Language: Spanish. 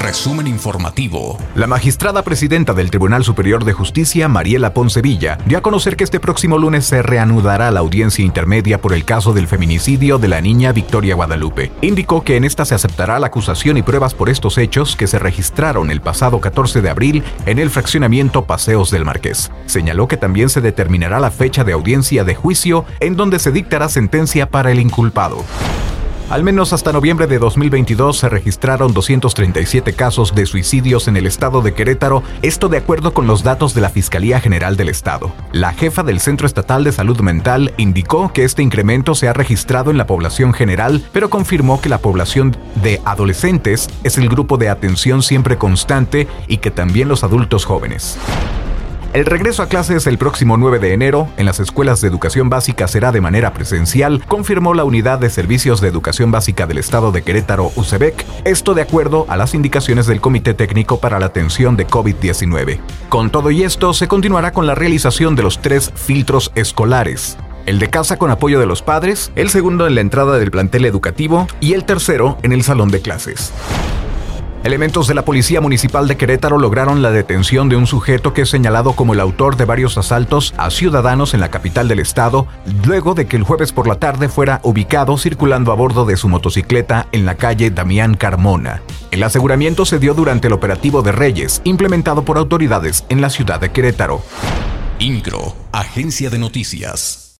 Resumen informativo. La magistrada presidenta del Tribunal Superior de Justicia, Mariela Poncevilla, dio a conocer que este próximo lunes se reanudará la audiencia intermedia por el caso del feminicidio de la niña Victoria Guadalupe. Indicó que en esta se aceptará la acusación y pruebas por estos hechos que se registraron el pasado 14 de abril en el fraccionamiento Paseos del Marqués. Señaló que también se determinará la fecha de audiencia de juicio en donde se dictará sentencia para el inculpado. Al menos hasta noviembre de 2022 se registraron 237 casos de suicidios en el estado de Querétaro, esto de acuerdo con los datos de la Fiscalía General del Estado. La jefa del Centro Estatal de Salud Mental indicó que este incremento se ha registrado en la población general, pero confirmó que la población de adolescentes es el grupo de atención siempre constante y que también los adultos jóvenes. El regreso a clases el próximo 9 de enero en las escuelas de educación básica será de manera presencial, confirmó la Unidad de Servicios de Educación Básica del Estado de Querétaro, UCEBEC, esto de acuerdo a las indicaciones del Comité Técnico para la Atención de COVID-19. Con todo y esto, se continuará con la realización de los tres filtros escolares el de casa con apoyo de los padres, el segundo en la entrada del plantel educativo y el tercero en el salón de clases. Elementos de la Policía Municipal de Querétaro lograron la detención de un sujeto que es señalado como el autor de varios asaltos a ciudadanos en la capital del estado, luego de que el jueves por la tarde fuera ubicado circulando a bordo de su motocicleta en la calle Damián Carmona. El aseguramiento se dio durante el operativo de Reyes, implementado por autoridades en la ciudad de Querétaro. INCRO, Agencia de Noticias.